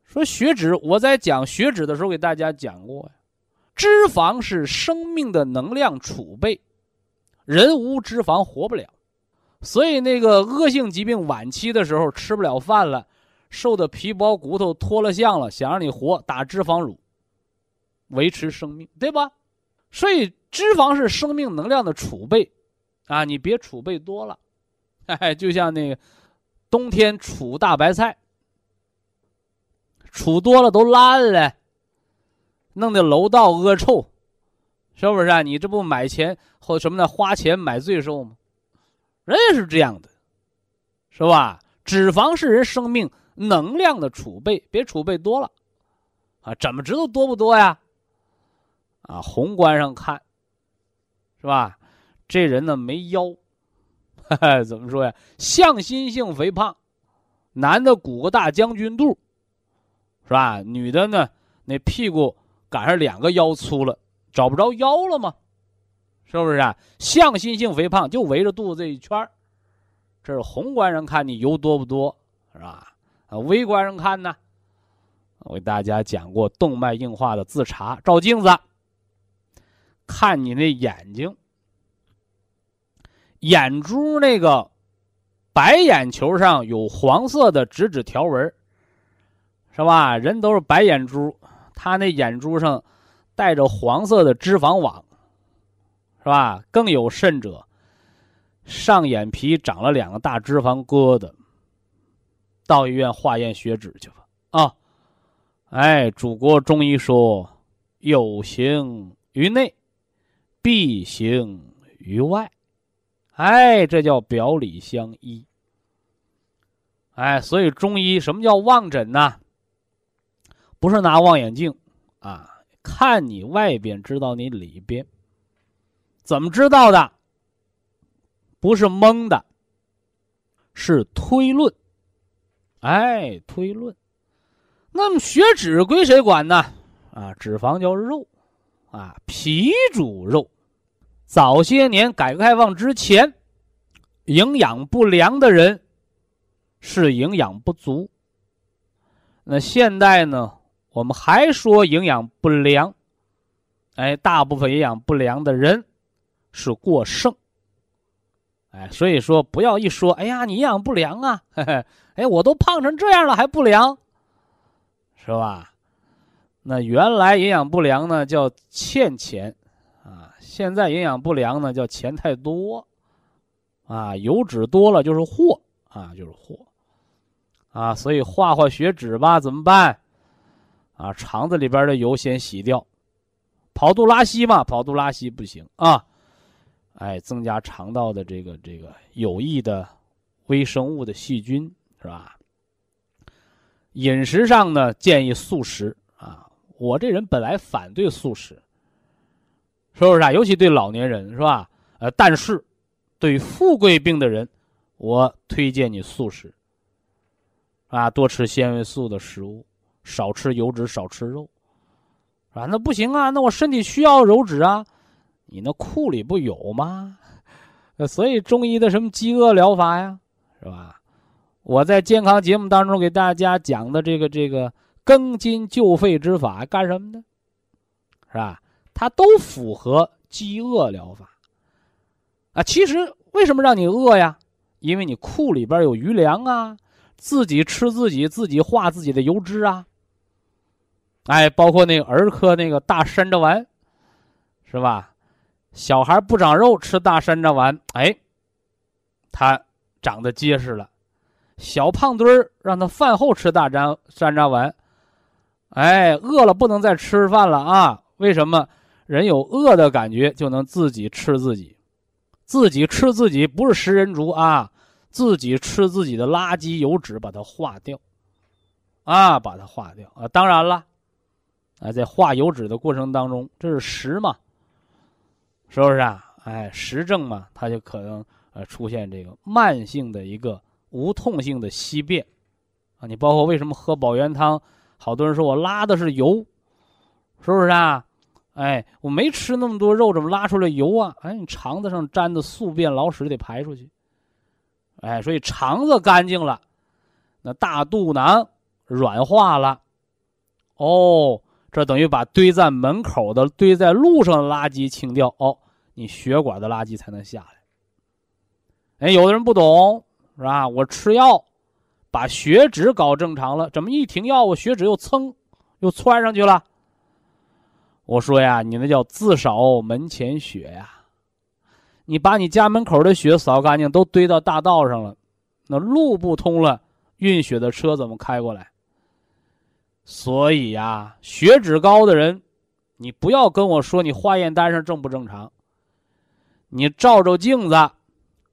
说血脂，我在讲血脂的时候给大家讲过呀。脂肪是生命的能量储备，人无脂肪活不了。所以那个恶性疾病晚期的时候吃不了饭了，瘦的皮包骨头脱了相了，想让你活，打脂肪乳维持生命，对吧？所以。脂肪是生命能量的储备，啊，你别储备多了，哎，就像那个冬天储大白菜，储多了都烂了，弄得楼道恶臭，是不是啊？你这不买钱或什么的花钱买罪受吗？人也是这样的，是吧？脂肪是人生命能量的储备，别储备多了，啊，怎么知道多不多呀？啊，宏观上看。是吧？这人呢没腰，怎么说呀？向心性肥胖，男的鼓个大将军肚，是吧？女的呢那屁股赶上两个腰粗了，找不着腰了吗？是不是啊？向心性肥胖就围着肚子这一圈这是宏观上看你油多不多，是吧？啊，微观上看呢，我给大家讲过动脉硬化的自查，照镜子。看你那眼睛，眼珠那个白眼球上有黄色的直指条纹，是吧？人都是白眼珠，他那眼珠上带着黄色的脂肪网，是吧？更有甚者，上眼皮长了两个大脂肪疙瘩，到医院化验血脂去吧。啊，哎，祖国中医说，有形于内。必行于外，哎，这叫表里相依。哎，所以中医什么叫望诊呢？不是拿望远镜啊，看你外边知道你里边，怎么知道的？不是蒙的，是推论。哎，推论。那么血脂归谁管呢？啊，脂肪叫肉，啊，脾主肉。早些年改革开放之前，营养不良的人是营养不足。那现在呢？我们还说营养不良，哎，大部分营养不良的人是过剩。哎，所以说不要一说，哎呀，你营养不良啊，嘿嘿，哎，我都胖成这样了还不良，是吧？那原来营养不良呢，叫欠钱。啊现在营养不良呢，叫钱太多，啊，油脂多了就是祸啊，就是祸，啊，所以化化血脂吧，怎么办？啊，肠子里边的油先洗掉，跑肚拉稀嘛，跑肚拉稀不行啊，哎，增加肠道的这个这个有益的微生物的细菌是吧？饮食上呢，建议素食啊，我这人本来反对素食。是不是啊？尤其对老年人是吧？呃，但是，对富贵病的人，我推荐你素食。啊，多吃纤维素的食物，少吃油脂，少吃肉，啊，那不行啊，那我身体需要油脂啊，你那库里不有吗？呃，所以中医的什么饥饿疗法呀，是吧？我在健康节目当中给大家讲的这个这个庚金救肺之法干什么呢？是吧？它都符合饥饿疗法，啊，其实为什么让你饿呀？因为你库里边有余粮啊，自己吃自己，自己化自己的油脂啊。哎，包括那个儿科那个大山楂丸，是吧？小孩不长肉吃大山楂丸，哎，他长得结实了。小胖墩儿让他饭后吃大山山楂丸，哎，饿了不能再吃饭了啊？为什么？人有饿的感觉就能自己吃自己，自己吃自己不是食人族啊，自己吃自己的垃圾油脂把它化掉，啊，把它化掉啊！当然了。啊，在化油脂的过程当中，这是食嘛，是不是啊？哎，实症嘛，它就可能呃出现这个慢性的一个无痛性的稀便，啊，你包括为什么喝保元汤，好多人说我拉的是油，是不是啊？哎，我没吃那么多肉，怎么拉出来油啊？哎，你肠子上粘的宿便老屎得排出去，哎，所以肠子干净了，那大肚囊软化了，哦。这等于把堆在门口的、堆在路上的垃圾清掉哦，你血管的垃圾才能下来。哎，有的人不懂是吧？我吃药，把血脂搞正常了，怎么一停药，我血脂又蹭，又窜上去了？我说呀，你那叫自扫门前雪呀！你把你家门口的雪扫干净，都堆到大道上了，那路不通了，运雪的车怎么开过来？所以呀，血脂高的人，你不要跟我说你化验单上正不正常。你照照镜子，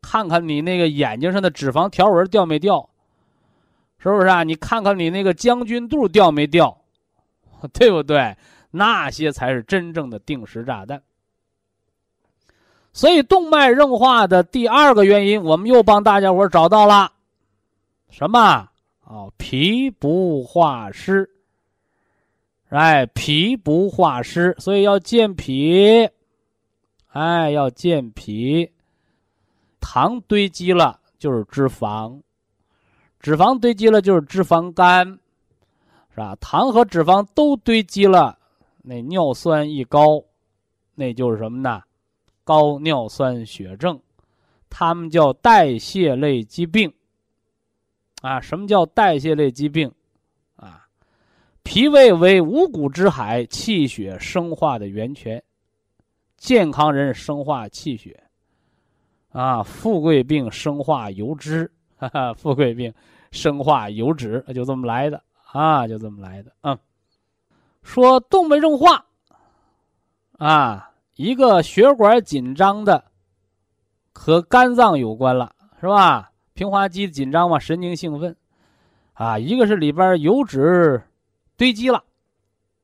看看你那个眼睛上的脂肪条纹掉没掉，是不是啊？你看看你那个将军肚掉没掉，对不对？那些才是真正的定时炸弹。所以动脉硬化的第二个原因，我们又帮大家伙找到了，什么哦？脾不化湿。哎，脾不化湿，所以要健脾。哎，要健脾。糖堆积了就是脂肪，脂肪堆积了就是脂肪肝，是吧？糖和脂肪都堆积了，那尿酸一高，那就是什么呢？高尿酸血症，它们叫代谢类疾病。啊，什么叫代谢类疾病？脾胃为五谷之海，气血生化的源泉。健康人生化气血，啊，富贵病生化油脂，哈哈，富贵病生化油脂，就这么来的啊，就这么来的啊。说动脉硬化，啊，一个血管紧张的，和肝脏有关了，是吧？平滑肌紧张嘛，神经兴奋，啊，一个是里边油脂。堆积了，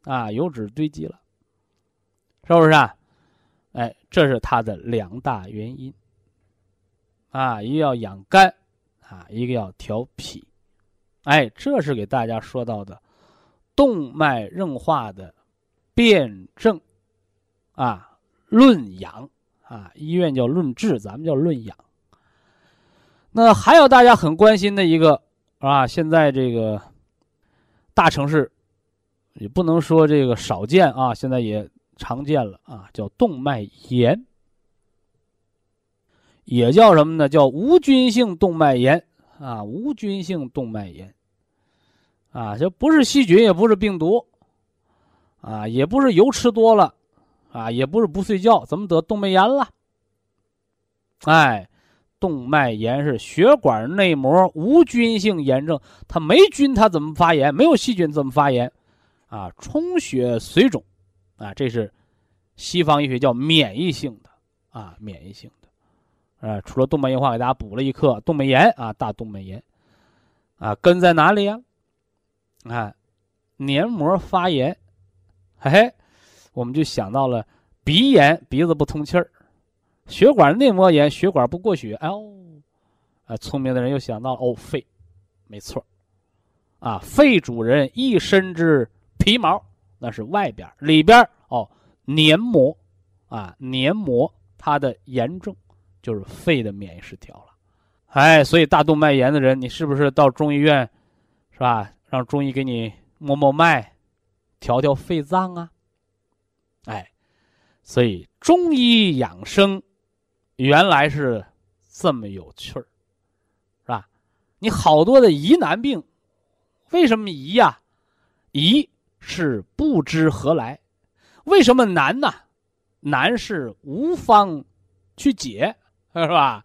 啊，油脂堆积了，是不是啊？哎，这是它的两大原因。啊，一个要养肝，啊，一个要调脾，哎，这是给大家说到的动脉硬化的辩证，啊，论养，啊，医院叫论治，咱们叫论养。那还有大家很关心的一个，啊，现在这个大城市。也不能说这个少见啊，现在也常见了啊，叫动脉炎，也叫什么呢？叫无菌性动脉炎啊，无菌性动脉炎啊，这不是细菌，也不是病毒啊，也不是油吃多了啊，也不是不睡觉，怎么得动脉炎了？哎，动脉炎是血管内膜无菌性炎症，它没菌，它怎么发炎？没有细菌怎么发炎？啊，充血水肿，啊，这是西方医学叫免疫性的啊，免疫性的，啊，除了动脉硬化，给大家补了一课，动脉炎啊，大动脉炎，啊，根在哪里呀？啊，黏膜发炎，嘿嘿，我们就想到了鼻炎，鼻子不通气儿，血管内膜炎，血管不过血，哎呦，啊，聪明的人又想到了哦，肺，没错，啊，肺主人一身之。皮毛那是外边，里边哦，黏膜啊，黏膜它的炎症就是肺的免疫失调了，哎，所以大动脉炎的人，你是不是到中医院，是吧？让中医给你摸摸脉，调调肺脏啊？哎，所以中医养生原来是这么有趣儿，是吧？你好多的疑难病，为什么疑呀？疑是不知何来，为什么难呢？难是无方去解，是吧？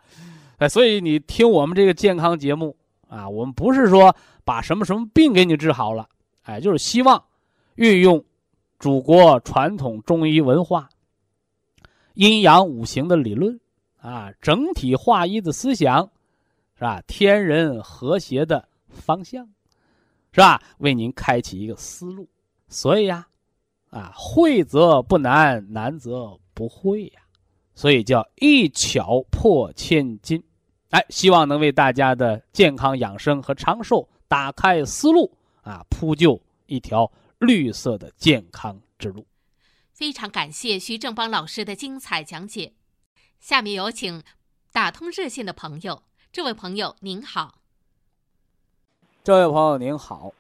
哎，所以你听我们这个健康节目啊，我们不是说把什么什么病给你治好了，哎，就是希望运用祖国传统中医文化、阴阳五行的理论啊，整体化医的思想，是吧？天人和谐的方向，是吧？为您开启一个思路。所以呀，啊，会则不难，难则不会呀。所以叫一巧破千金，哎，希望能为大家的健康养生和长寿打开思路啊，铺就一条绿色的健康之路。非常感谢徐正邦老师的精彩讲解。下面有请打通热线的朋友，这位朋友您好。这位朋友您好，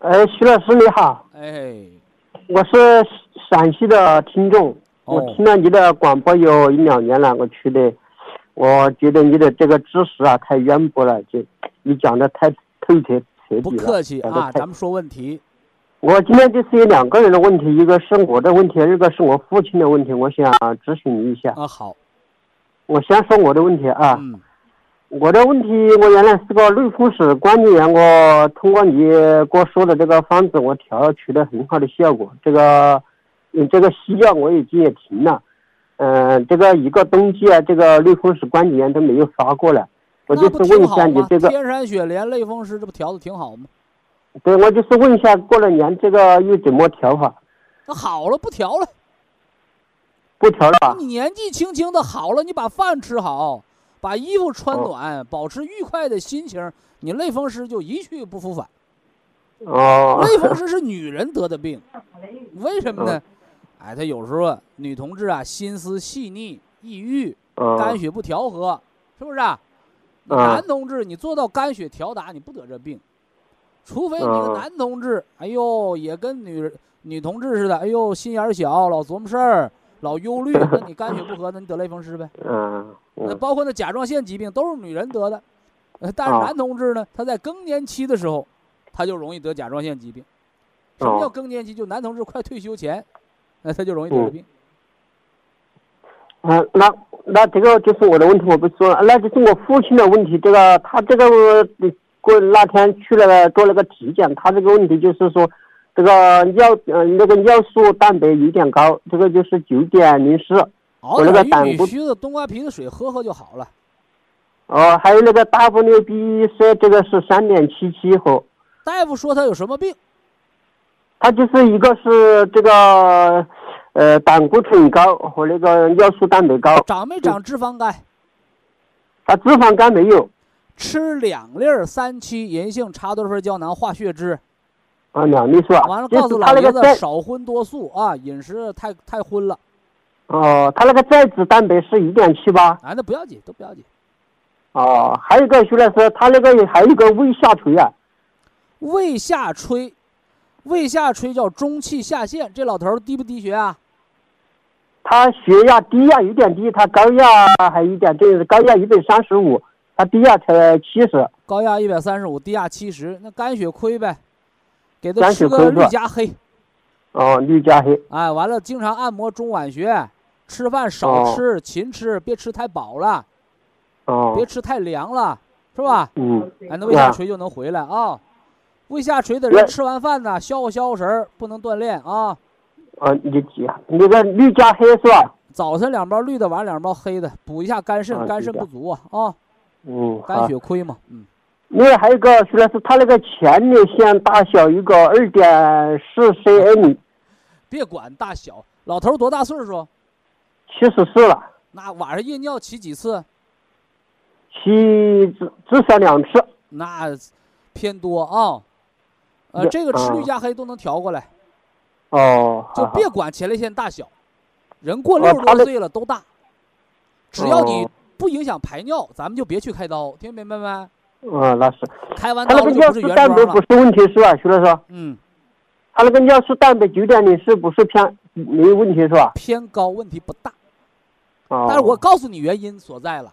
哎，徐老师你好，哎，我是陕西的听众。我听了你的广播有一两年了，我去的，我觉得你的这个知识啊太渊博了，就你讲的太透彻彻底了。不客气啊，咱们说问题。我今天就是有两个人的问题，一个是我的问题，一个是我父亲的问题，我想咨询你一下。啊，好。我先说我的问题啊。嗯。我的问题，我原来是个类风湿关节炎，我通过你给我说的这个方子，我调取得很好的效果。这个。嗯，这个西药我已经也停了，嗯，这个一个冬季啊，这个类风湿关节炎都没有发过来。我就是问一下你这个天山雪莲类风湿，这不调的挺好吗？对，我就是问一下，过了年这个又怎么调法？那好了，不调了，不调了。你年纪轻轻的，好了，你把饭吃好，把衣服穿暖，保持愉快的心情，你类风湿就一去不复返。哦。类风湿是女人得的病，为什么呢？哎，他有时候女同志啊，心思细腻、抑郁、肝血不调和，是不是啊？男同志，你做到肝血调达，你不得这病。除非你个男同志，哎呦，也跟女女同志似的，哎呦，心眼小，老琢磨事儿，老忧虑，那你肝血不和，那你得类风湿呗。嗯。那包括那甲状腺疾病都是女人得的，但是男同志呢，他在更年期的时候，他就容易得甲状腺疾病。什么叫更年期？就男同志快退休前。那他就容易得病。嗯，那那这个就是我的问题，我不说了，那就是我父亲的问题。这个他这个过那天去了做了个体检，他这个问题就是说，这个尿嗯那个尿素蛋白有点高，这个就是九点零四。熬点玉米须子、冬瓜皮的水喝喝就好了。哦，还有那个 WBC，这个是三点七七和。大夫说他有什么病？他就是一个是这个，呃，胆固醇高和那个尿素蛋白高。长没长脂肪肝？他脂肪肝没有。吃两粒三七银杏茶多酚胶囊化血脂。啊，两粒是吧？完了，告诉老爷子少荤多素啊，饮食太太荤了。哦，他那个载脂蛋白是一点七八。啊，那不要紧，都不要紧。哦，还有一个徐老师，他那个还有一个胃下垂啊。胃下垂。胃下垂叫中气下陷，这老头低不低血啊？他血压低压有点低，他高压还有点低，高压一百三十五，他低压才七十。高压一百三十五，低压七十，那肝血亏呗，给他吃个绿加黑。哦，绿加黑。哎，完了，经常按摩中脘穴，吃饭少吃，勤吃，别吃太饱了。哦。别吃太凉了，是吧？嗯。哎，那胃下垂就能回来啊。胃下垂的人吃完饭呢，消化消化神儿，不能锻炼啊。啊，你记那个绿加黑是吧？早晨两包绿的，晚上两包黑的，补一下肝肾，肝肾不足啊啊。嗯，肝血亏嘛，嗯。另外还有一个，徐老师，他那个前列腺大小一个二点四 cm。别管大小，老头多大岁数？七十四了。那晚上夜尿起几次？起至至少两次。那偏多啊。呃，这个吃绿加黑都能调过来，哦，就别管前列腺大小，人过六十多岁了都大，只要你不影响排尿，咱们就别去开刀，听明白没？嗯，那是。开完刀就不是原装了。不是问题是吧，徐老师？嗯。他那个尿素蛋白九点零是不是偏没有问题是吧？偏高，问题不大。哦，但是我告诉你原因所在了，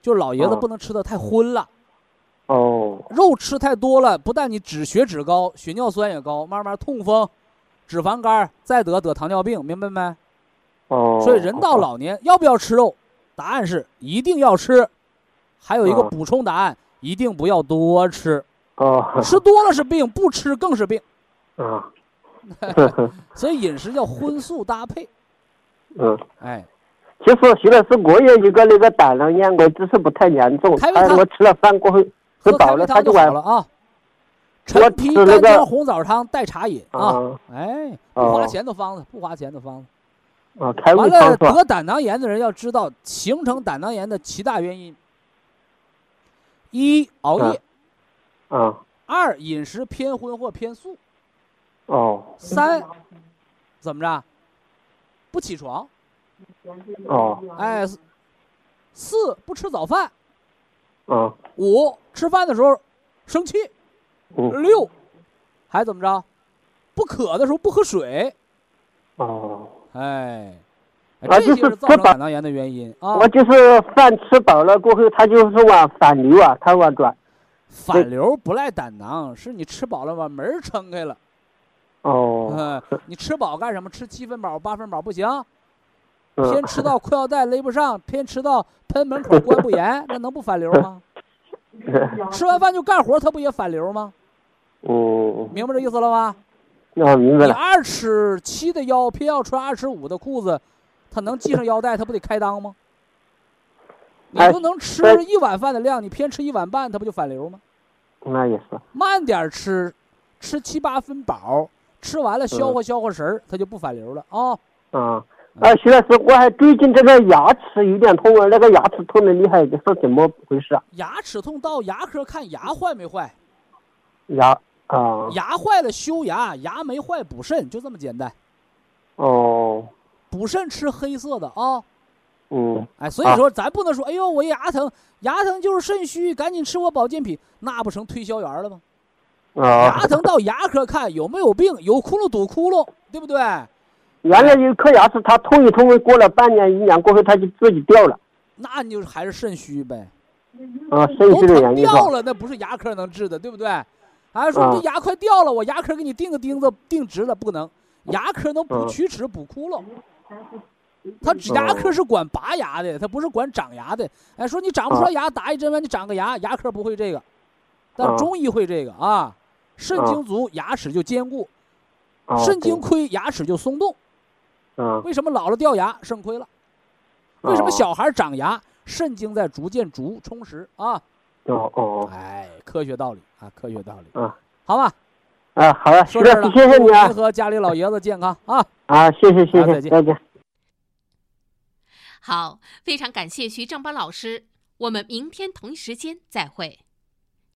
就是老爷子哦。不能吃的太荤了，哦。肉吃太多了，不但你脂血脂高，血尿酸也高，慢慢痛风、脂肪肝，再得得糖尿病，明白没？哦，所以人到老年要不要吃肉？答案是一定要吃，还有一个哦补充答案，一定不要多吃，哦，吃多了是病，不吃更是病。啊，所以饮食要荤素搭配，嗯，哎，其实徐老师，我有一个那个胆囊炎，我只是不太严重。开胃汤他我吃了饭过后喝吃饱了，他晚好了啊。我陈皮干姜红枣汤代茶饮啊，啊哎，不花哦钱的方子，不花钱的方子。啊，开完了？得胆囊炎的人要知道，形成胆囊炎的七大原因：一、熬夜；啊，二、饮食偏荤或偏素；哦三、怎么着？不起床；哦哎，四四不吃早饭；啊五吃饭的时候生气；嗯六还怎么着？不渴的时候不喝水。哦，哎，这些就是是造成吃饱胆囊炎的原因啊。我就是饭吃饱了过后，他就是往反流啊，他往转。反流不赖胆囊，是你吃饱了把门撑开了。哦，嗯，你吃饱干什么？吃七分饱、八分饱不行，嗯偏吃到裤腰带勒不上，偏吃到喷门口关不严，那能不反流吗？吃完饭就干活，他不也反流吗？嗯，明白这意思了吗？啊，明白了。你二尺七的腰，偏要穿二尺五的裤子，他能系上腰带，他不得开裆吗？你哎都能吃哎一碗饭的量，你偏吃一碗半，他不就反流吗？那也是。慢点吃，吃七八分饱，吃完了消化消化食儿，它就不反流了啊。啊啊，徐老师，我还最近这个牙齿有点痛啊，那个牙齿痛的厉害，这是怎么回事啊？牙齿痛到牙科看牙坏没坏，牙啊，牙坏了修牙，牙没坏补肾，就这么简单。哦，补肾吃黑色的啊，嗯，哎，所以说咱不能说，哎呦我牙疼，牙疼就是肾虚，赶紧吃我保健品，那不成推销员了吗？啊牙，疼到牙科看有没有病，有窟窿堵窟窿，对不对？原来有一颗牙齿，它痛一痛，过了半年一年过后，它就自己掉了。那你就是还是肾虚呗。啊，肾都虚的原因？掉了，那不是牙科能治的，对不对？还说这啊牙快掉了，我牙科给你钉个钉子钉直了，不能。牙科能补嗯龋齿、补窟窿，他牙科是管拔牙的，他不是管长牙的。哎，说你长不出来牙，打一针完你长个牙，牙科不会这个，但啊中医会这个啊。肾精足，牙齿就坚固；啊肾精亏，牙齿就松动。为什么老了掉牙？肾亏了。为什么哦小孩长牙？肾经在逐渐逐充实啊。哦哦哦哎，科学道理啊，科学道理，啊好吧？啊，好了，徐老师说这儿了，，谢谢你啊祝您和家里老爷子健康啊！啊，谢谢谢谢，再见再见。好，非常感谢徐正邦老师，我们明天同一时间再会。